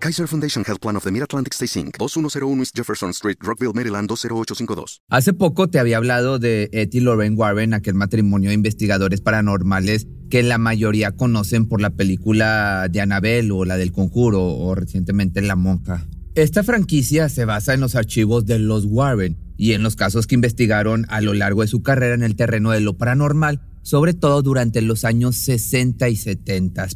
Kaiser Foundation Health Plan of the Mid-Atlantic Stay Inc. 2101 East Jefferson Street, Rockville, Maryland 20852. Hace poco te había hablado de Ed y Lorraine Warren, aquel matrimonio de investigadores paranormales que la mayoría conocen por la película de Annabelle o la del Conjuro o recientemente La Monja. Esta franquicia se basa en los archivos de los Warren y en los casos que investigaron a lo largo de su carrera en el terreno de lo paranormal, sobre todo durante los años 60 y 70.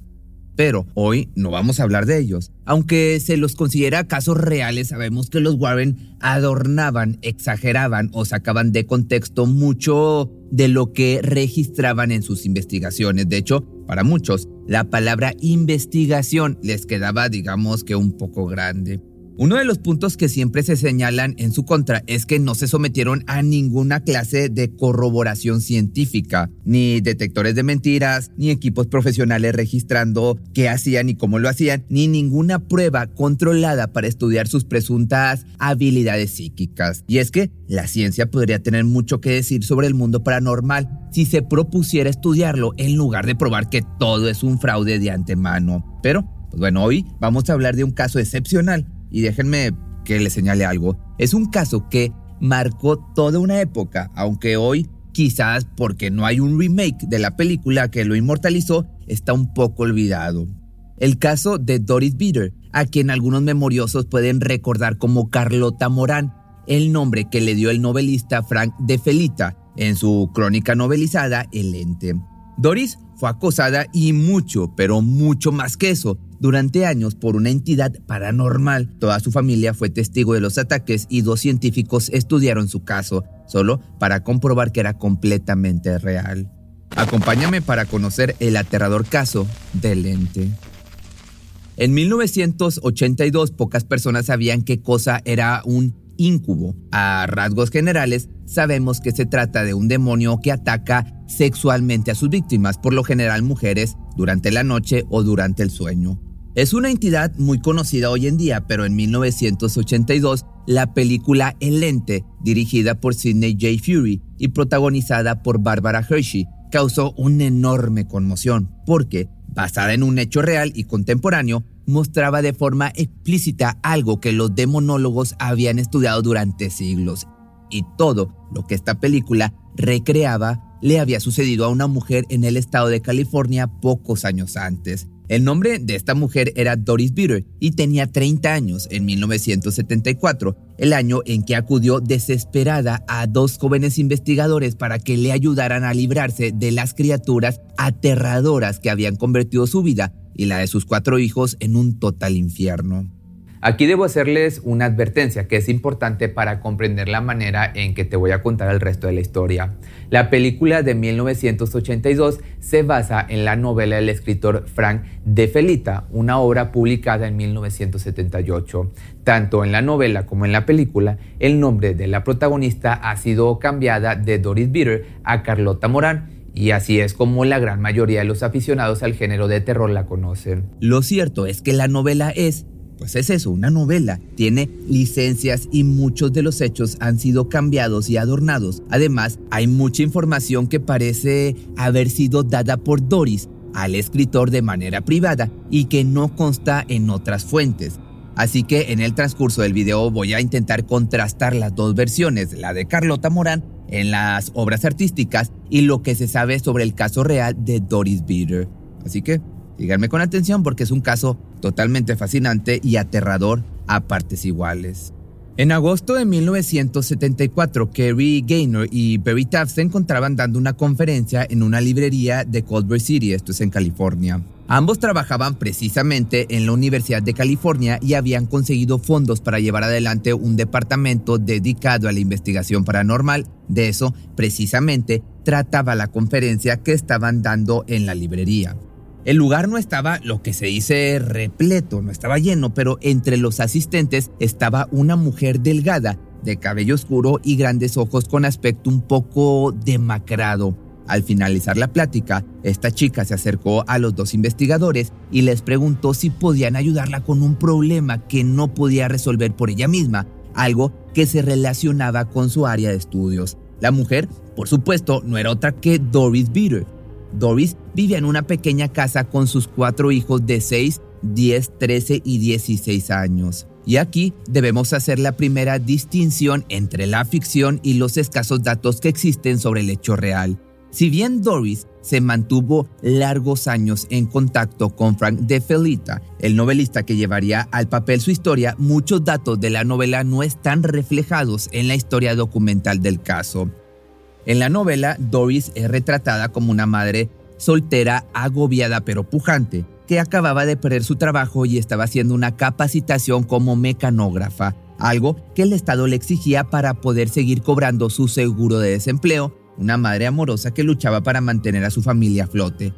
Pero hoy no vamos a hablar de ellos. Aunque se los considera casos reales, sabemos que los Warren adornaban, exageraban o sacaban de contexto mucho de lo que registraban en sus investigaciones. De hecho, para muchos, la palabra investigación les quedaba, digamos que un poco grande. Uno de los puntos que siempre se señalan en su contra es que no se sometieron a ninguna clase de corroboración científica, ni detectores de mentiras, ni equipos profesionales registrando qué hacían y cómo lo hacían, ni ninguna prueba controlada para estudiar sus presuntas habilidades psíquicas. Y es que la ciencia podría tener mucho que decir sobre el mundo paranormal si se propusiera estudiarlo en lugar de probar que todo es un fraude de antemano. Pero, pues bueno, hoy vamos a hablar de un caso excepcional y déjenme que les señale algo, es un caso que marcó toda una época, aunque hoy quizás porque no hay un remake de la película que lo inmortalizó, está un poco olvidado. El caso de Doris Bitter, a quien algunos memoriosos pueden recordar como Carlota Morán, el nombre que le dio el novelista Frank de Felita en su crónica novelizada El Ente. Doris fue acosada y mucho, pero mucho más que eso, durante años por una entidad paranormal. Toda su familia fue testigo de los ataques y dos científicos estudiaron su caso, solo para comprobar que era completamente real. Acompáñame para conocer el aterrador caso del ente. En 1982 pocas personas sabían qué cosa era un incubo. A rasgos generales, sabemos que se trata de un demonio que ataca sexualmente a sus víctimas, por lo general mujeres, durante la noche o durante el sueño. Es una entidad muy conocida hoy en día, pero en 1982 la película El Ente, dirigida por Sidney J. Fury y protagonizada por Barbara Hershey, causó una enorme conmoción, porque, basada en un hecho real y contemporáneo, mostraba de forma explícita algo que los demonólogos habían estudiado durante siglos. Y todo lo que esta película recreaba le había sucedido a una mujer en el estado de California pocos años antes. El nombre de esta mujer era Doris Bitter y tenía 30 años en 1974, el año en que acudió desesperada a dos jóvenes investigadores para que le ayudaran a librarse de las criaturas aterradoras que habían convertido su vida y la de sus cuatro hijos en un total infierno. Aquí debo hacerles una advertencia que es importante para comprender la manera en que te voy a contar el resto de la historia. La película de 1982 se basa en la novela del escritor Frank de Felita, una obra publicada en 1978. Tanto en la novela como en la película, el nombre de la protagonista ha sido cambiada de Doris Bitter a Carlota Morán, y así es como la gran mayoría de los aficionados al género de terror la conocen. Lo cierto es que la novela es pues es eso, una novela. Tiene licencias y muchos de los hechos han sido cambiados y adornados. Además, hay mucha información que parece haber sido dada por Doris al escritor de manera privada y que no consta en otras fuentes. Así que en el transcurso del video voy a intentar contrastar las dos versiones, la de Carlota Morán en las obras artísticas y lo que se sabe sobre el caso real de Doris Bitter. Así que Síganme con atención porque es un caso totalmente fascinante y aterrador a partes iguales. En agosto de 1974, Kerry Gaynor y Barry Taft se encontraban dando una conferencia en una librería de Culver City, esto es en California. Ambos trabajaban precisamente en la Universidad de California y habían conseguido fondos para llevar adelante un departamento dedicado a la investigación paranormal. De eso, precisamente, trataba la conferencia que estaban dando en la librería. El lugar no estaba lo que se dice repleto, no estaba lleno, pero entre los asistentes estaba una mujer delgada de cabello oscuro y grandes ojos con aspecto un poco demacrado. Al finalizar la plática, esta chica se acercó a los dos investigadores y les preguntó si podían ayudarla con un problema que no podía resolver por ella misma, algo que se relacionaba con su área de estudios. La mujer, por supuesto, no era otra que Doris Beater. Doris vivía en una pequeña casa con sus cuatro hijos de 6, 10, 13 y 16 años. Y aquí debemos hacer la primera distinción entre la ficción y los escasos datos que existen sobre el hecho real. Si bien Doris se mantuvo largos años en contacto con Frank de Felita, el novelista que llevaría al papel su historia, muchos datos de la novela no están reflejados en la historia documental del caso. En la novela, Doris es retratada como una madre soltera, agobiada pero pujante, que acababa de perder su trabajo y estaba haciendo una capacitación como mecanógrafa, algo que el Estado le exigía para poder seguir cobrando su seguro de desempleo una madre amorosa que luchaba para mantener a su familia a flote.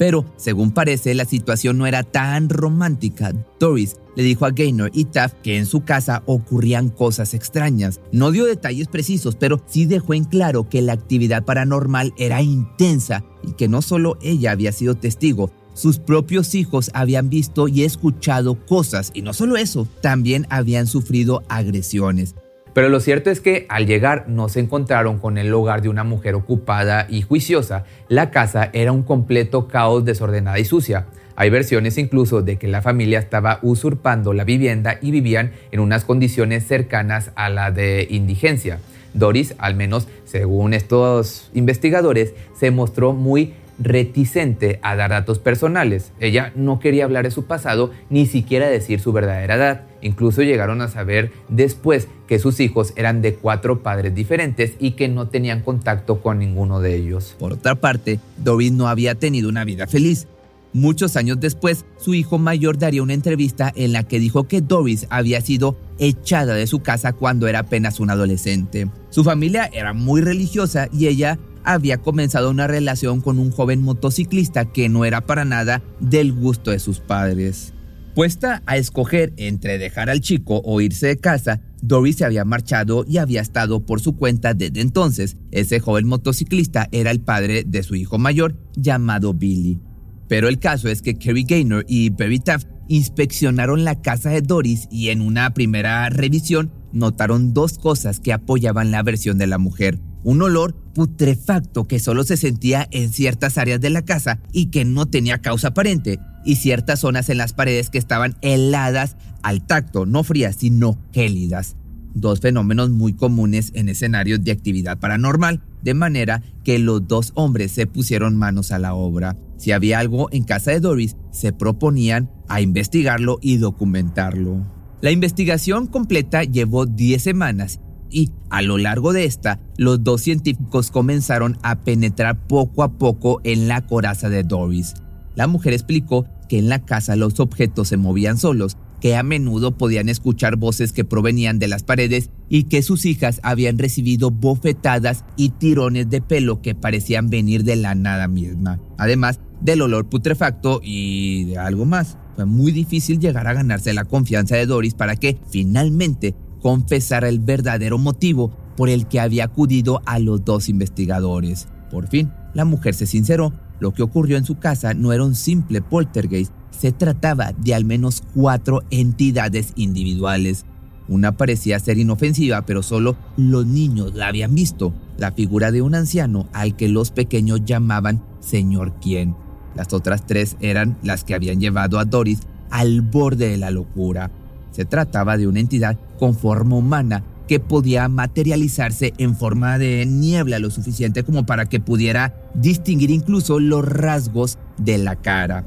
Pero, según parece, la situación no era tan romántica. Doris le dijo a Gaynor y Taft que en su casa ocurrían cosas extrañas. No dio detalles precisos, pero sí dejó en claro que la actividad paranormal era intensa y que no solo ella había sido testigo, sus propios hijos habían visto y escuchado cosas, y no solo eso, también habían sufrido agresiones. Pero lo cierto es que al llegar no se encontraron con el hogar de una mujer ocupada y juiciosa. La casa era un completo caos desordenada y sucia. Hay versiones incluso de que la familia estaba usurpando la vivienda y vivían en unas condiciones cercanas a la de indigencia. Doris, al menos según estos investigadores, se mostró muy reticente a dar datos personales. Ella no quería hablar de su pasado ni siquiera decir su verdadera edad. Incluso llegaron a saber después que sus hijos eran de cuatro padres diferentes y que no tenían contacto con ninguno de ellos. Por otra parte, Doris no había tenido una vida feliz. Muchos años después, su hijo mayor daría una entrevista en la que dijo que Doris había sido echada de su casa cuando era apenas un adolescente. Su familia era muy religiosa y ella había comenzado una relación con un joven motociclista que no era para nada del gusto de sus padres. Puesta a escoger entre dejar al chico o irse de casa, Doris se había marchado y había estado por su cuenta desde entonces. Ese joven motociclista era el padre de su hijo mayor, llamado Billy. Pero el caso es que Kerry Gaynor y Barry Taft inspeccionaron la casa de Doris y en una primera revisión notaron dos cosas que apoyaban la versión de la mujer un olor putrefacto que solo se sentía en ciertas áreas de la casa y que no tenía causa aparente, y ciertas zonas en las paredes que estaban heladas al tacto, no frías, sino gélidas. Dos fenómenos muy comunes en escenarios de actividad paranormal, de manera que los dos hombres se pusieron manos a la obra. Si había algo en casa de Doris, se proponían a investigarlo y documentarlo. La investigación completa llevó 10 semanas y a lo largo de esta, los dos científicos comenzaron a penetrar poco a poco en la coraza de Doris. La mujer explicó que en la casa los objetos se movían solos, que a menudo podían escuchar voces que provenían de las paredes y que sus hijas habían recibido bofetadas y tirones de pelo que parecían venir de la nada misma, además del olor putrefacto y de algo más. Fue muy difícil llegar a ganarse la confianza de Doris para que finalmente confesar el verdadero motivo por el que había acudido a los dos investigadores. Por fin, la mujer se sinceró. Lo que ocurrió en su casa no era un simple poltergeist, se trataba de al menos cuatro entidades individuales. Una parecía ser inofensiva, pero solo los niños la habían visto, la figura de un anciano al que los pequeños llamaban Señor Quién. Las otras tres eran las que habían llevado a Doris al borde de la locura. Se trataba de una entidad con forma humana que podía materializarse en forma de niebla lo suficiente como para que pudiera distinguir incluso los rasgos de la cara.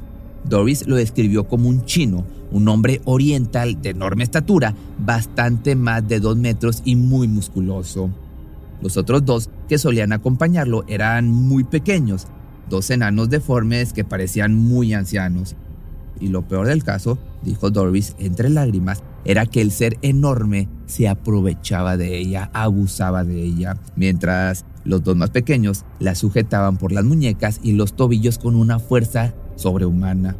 Doris lo describió como un chino, un hombre oriental de enorme estatura, bastante más de dos metros y muy musculoso. Los otros dos que solían acompañarlo eran muy pequeños, dos enanos deformes que parecían muy ancianos. Y lo peor del caso, dijo Doris entre lágrimas, era que el ser enorme se aprovechaba de ella, abusaba de ella, mientras los dos más pequeños la sujetaban por las muñecas y los tobillos con una fuerza sobrehumana.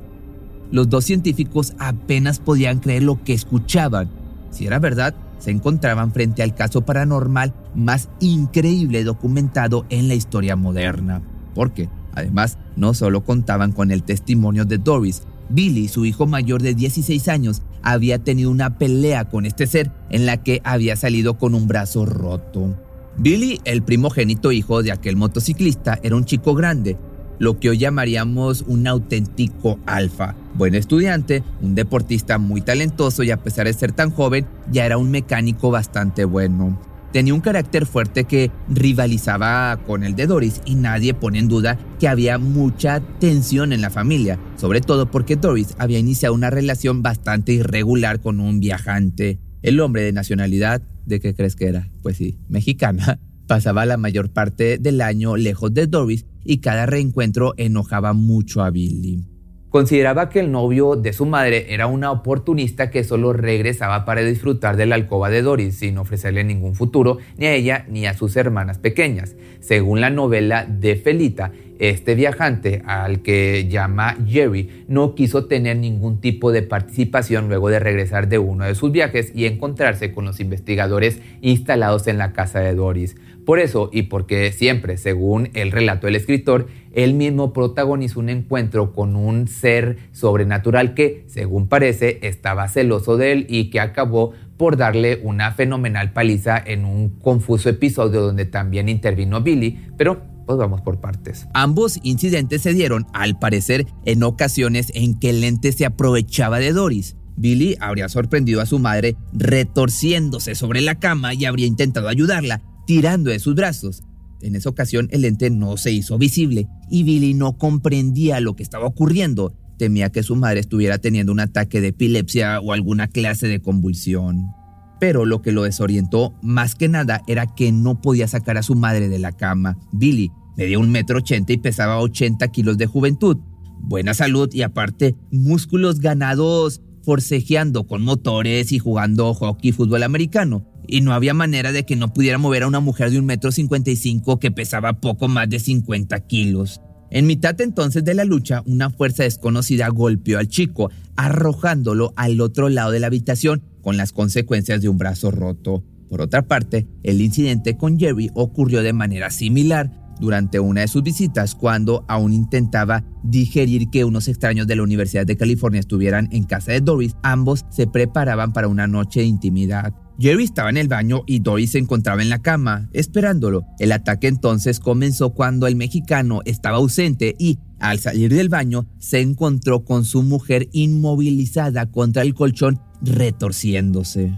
Los dos científicos apenas podían creer lo que escuchaban. Si era verdad, se encontraban frente al caso paranormal más increíble documentado en la historia moderna. Porque, además, no solo contaban con el testimonio de Doris, Billy, su hijo mayor de 16 años, había tenido una pelea con este ser en la que había salido con un brazo roto. Billy, el primogénito hijo de aquel motociclista, era un chico grande, lo que hoy llamaríamos un auténtico alfa. Buen estudiante, un deportista muy talentoso y a pesar de ser tan joven, ya era un mecánico bastante bueno. Tenía un carácter fuerte que rivalizaba con el de Doris y nadie pone en duda que había mucha tensión en la familia, sobre todo porque Doris había iniciado una relación bastante irregular con un viajante. El hombre de nacionalidad, ¿de qué crees que era? Pues sí, mexicana. Pasaba la mayor parte del año lejos de Doris y cada reencuentro enojaba mucho a Billy. Consideraba que el novio de su madre era una oportunista que solo regresaba para disfrutar de la alcoba de Doris sin ofrecerle ningún futuro ni a ella ni a sus hermanas pequeñas. Según la novela de Felita, este viajante, al que llama Jerry, no quiso tener ningún tipo de participación luego de regresar de uno de sus viajes y encontrarse con los investigadores instalados en la casa de Doris. Por eso, y porque siempre, según el relato del escritor, él mismo protagonizó un encuentro con un ser sobrenatural que, según parece, estaba celoso de él y que acabó por darle una fenomenal paliza en un confuso episodio donde también intervino Billy, pero pues vamos por partes. Ambos incidentes se dieron, al parecer, en ocasiones en que el ente se aprovechaba de Doris. Billy habría sorprendido a su madre retorciéndose sobre la cama y habría intentado ayudarla, tirando de sus brazos. En esa ocasión el ente no se hizo visible y Billy no comprendía lo que estaba ocurriendo. Temía que su madre estuviera teniendo un ataque de epilepsia o alguna clase de convulsión. Pero lo que lo desorientó más que nada era que no podía sacar a su madre de la cama. Billy medía un metro ochenta y pesaba 80 kilos de juventud. Buena salud y aparte músculos ganados forcejeando con motores y jugando hockey y fútbol americano y no había manera de que no pudiera mover a una mujer de un metro cincuenta y cinco que pesaba poco más de 50 kilos. En mitad entonces de la lucha, una fuerza desconocida golpeó al chico, arrojándolo al otro lado de la habitación, con las consecuencias de un brazo roto. Por otra parte, el incidente con Jerry ocurrió de manera similar durante una de sus visitas cuando aún intentaba digerir que unos extraños de la Universidad de California estuvieran en casa de Doris, ambos se preparaban para una noche de intimidad. Jerry estaba en el baño y Doris se encontraba en la cama, esperándolo. El ataque entonces comenzó cuando el mexicano estaba ausente y, al salir del baño, se encontró con su mujer inmovilizada contra el colchón, retorciéndose.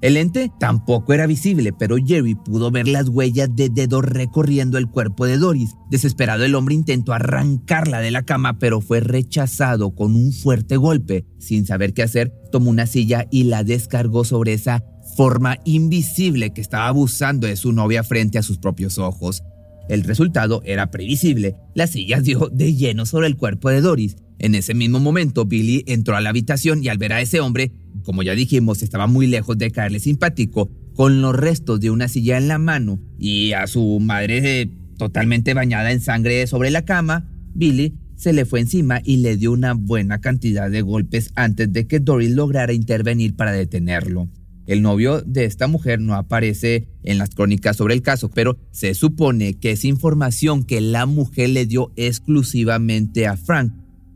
El ente tampoco era visible, pero Jerry pudo ver las huellas de dedos recorriendo el cuerpo de Doris. Desesperado, el hombre intentó arrancarla de la cama, pero fue rechazado con un fuerte golpe. Sin saber qué hacer, tomó una silla y la descargó sobre esa forma invisible que estaba abusando de su novia frente a sus propios ojos. El resultado era previsible. La silla dio de lleno sobre el cuerpo de Doris. En ese mismo momento, Billy entró a la habitación y al ver a ese hombre, como ya dijimos, estaba muy lejos de caerle simpático, con los restos de una silla en la mano y a su madre totalmente bañada en sangre sobre la cama, Billy se le fue encima y le dio una buena cantidad de golpes antes de que Doris lograra intervenir para detenerlo. El novio de esta mujer no aparece en las crónicas sobre el caso, pero se supone que es información que la mujer le dio exclusivamente a Frank.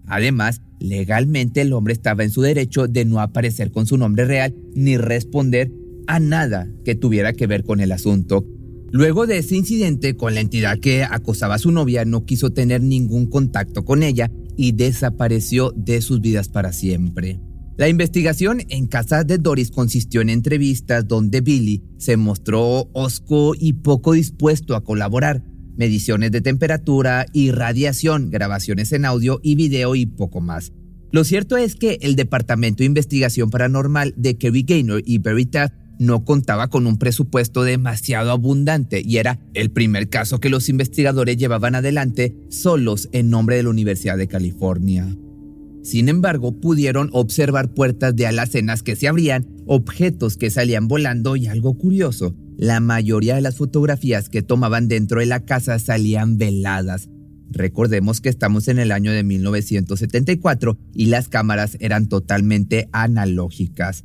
Además, legalmente el hombre estaba en su derecho de no aparecer con su nombre real ni responder a nada que tuviera que ver con el asunto. Luego de ese incidente con la entidad que acosaba a su novia, no quiso tener ningún contacto con ella y desapareció de sus vidas para siempre. La investigación en casa de Doris consistió en entrevistas donde Billy se mostró osco y poco dispuesto a colaborar, mediciones de temperatura y radiación, grabaciones en audio y video y poco más. Lo cierto es que el Departamento de Investigación Paranormal de Kerry Gaynor y Veritas no contaba con un presupuesto demasiado abundante y era el primer caso que los investigadores llevaban adelante solos en nombre de la Universidad de California. Sin embargo, pudieron observar puertas de alacenas que se abrían, objetos que salían volando y algo curioso, la mayoría de las fotografías que tomaban dentro de la casa salían veladas. Recordemos que estamos en el año de 1974 y las cámaras eran totalmente analógicas.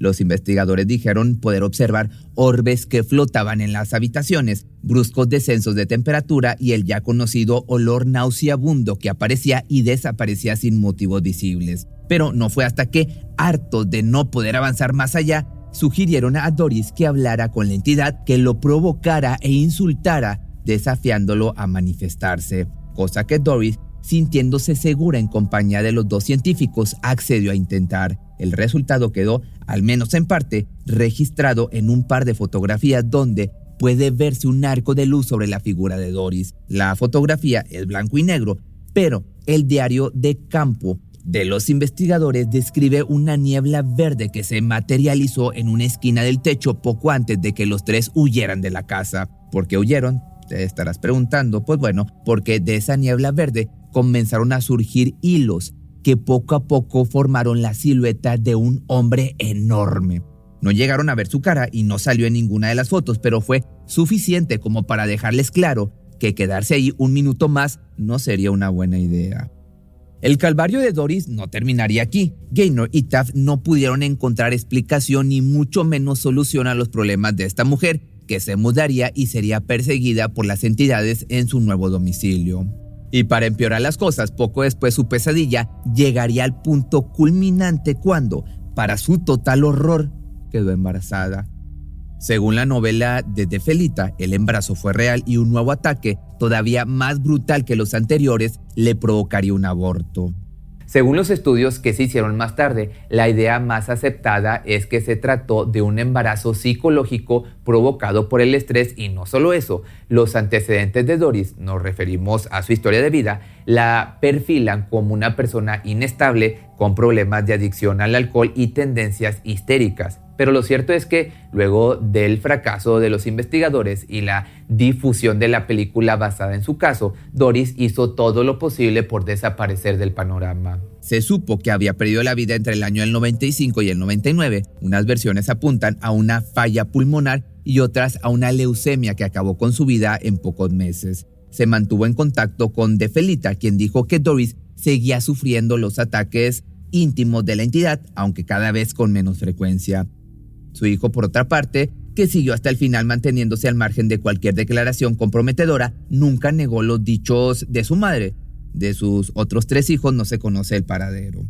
Los investigadores dijeron poder observar orbes que flotaban en las habitaciones, bruscos descensos de temperatura y el ya conocido olor nauseabundo que aparecía y desaparecía sin motivos visibles. Pero no fue hasta que, hartos de no poder avanzar más allá, sugirieron a Doris que hablara con la entidad que lo provocara e insultara, desafiándolo a manifestarse, cosa que Doris, sintiéndose segura en compañía de los dos científicos, accedió a intentar. El resultado quedó, al menos en parte, registrado en un par de fotografías donde puede verse un arco de luz sobre la figura de Doris. La fotografía es blanco y negro, pero el diario de campo de los investigadores describe una niebla verde que se materializó en una esquina del techo poco antes de que los tres huyeran de la casa. ¿Por qué huyeron? Te estarás preguntando. Pues bueno, porque de esa niebla verde comenzaron a surgir hilos que poco a poco formaron la silueta de un hombre enorme. No llegaron a ver su cara y no salió en ninguna de las fotos, pero fue suficiente como para dejarles claro que quedarse ahí un minuto más no sería una buena idea. El calvario de Doris no terminaría aquí. Gaynor y Taft no pudieron encontrar explicación ni mucho menos solución a los problemas de esta mujer, que se mudaría y sería perseguida por las entidades en su nuevo domicilio. Y para empeorar las cosas, poco después su pesadilla llegaría al punto culminante cuando, para su total horror, quedó embarazada. Según la novela de De Felita, el embarazo fue real y un nuevo ataque, todavía más brutal que los anteriores, le provocaría un aborto. Según los estudios que se hicieron más tarde, la idea más aceptada es que se trató de un embarazo psicológico provocado por el estrés y no solo eso, los antecedentes de Doris, nos referimos a su historia de vida, la perfilan como una persona inestable con problemas de adicción al alcohol y tendencias histéricas. Pero lo cierto es que luego del fracaso de los investigadores y la difusión de la película basada en su caso, Doris hizo todo lo posible por desaparecer del panorama. Se supo que había perdido la vida entre el año del 95 y el 99. Unas versiones apuntan a una falla pulmonar y otras a una leucemia que acabó con su vida en pocos meses. Se mantuvo en contacto con De Felita, quien dijo que Doris seguía sufriendo los ataques íntimos de la entidad, aunque cada vez con menos frecuencia. Su hijo, por otra parte, que siguió hasta el final manteniéndose al margen de cualquier declaración comprometedora, nunca negó los dichos de su madre. De sus otros tres hijos no se conoce el paradero.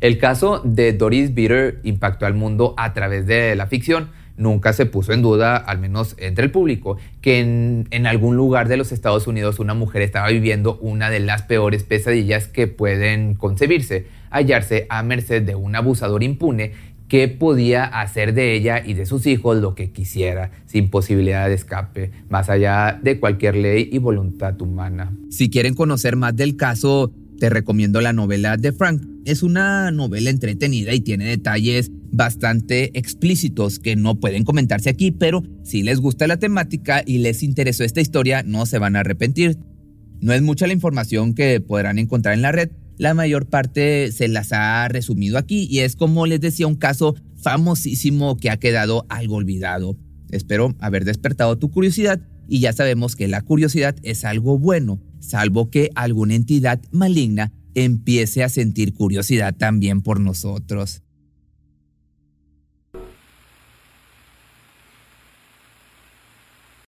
El caso de Doris Bitter impactó al mundo a través de la ficción. Nunca se puso en duda, al menos entre el público, que en, en, algún lugar de los Estados Unidos una mujer estaba viviendo una de las peores pesadillas que pueden concebirse, hallarse a merced de un abusador impune que podía hacer de ella y de sus hijos lo que quisiera, sin posibilidad de escape, más allá de cualquier ley y voluntad humana. Si quieren conocer más del caso, te recomiendo la novela de Frank. Es una novela entretenida y tiene detalles bastante explícitos que no pueden comentarse aquí, pero si les gusta la temática y les interesó esta historia, no se van a arrepentir. No es mucha la información que podrán encontrar en la red, la mayor parte se las ha resumido aquí y es como les decía un caso famosísimo que ha quedado algo olvidado. Espero haber despertado tu curiosidad y ya sabemos que la curiosidad es algo bueno, salvo que alguna entidad maligna empiece a sentir curiosidad también por nosotros.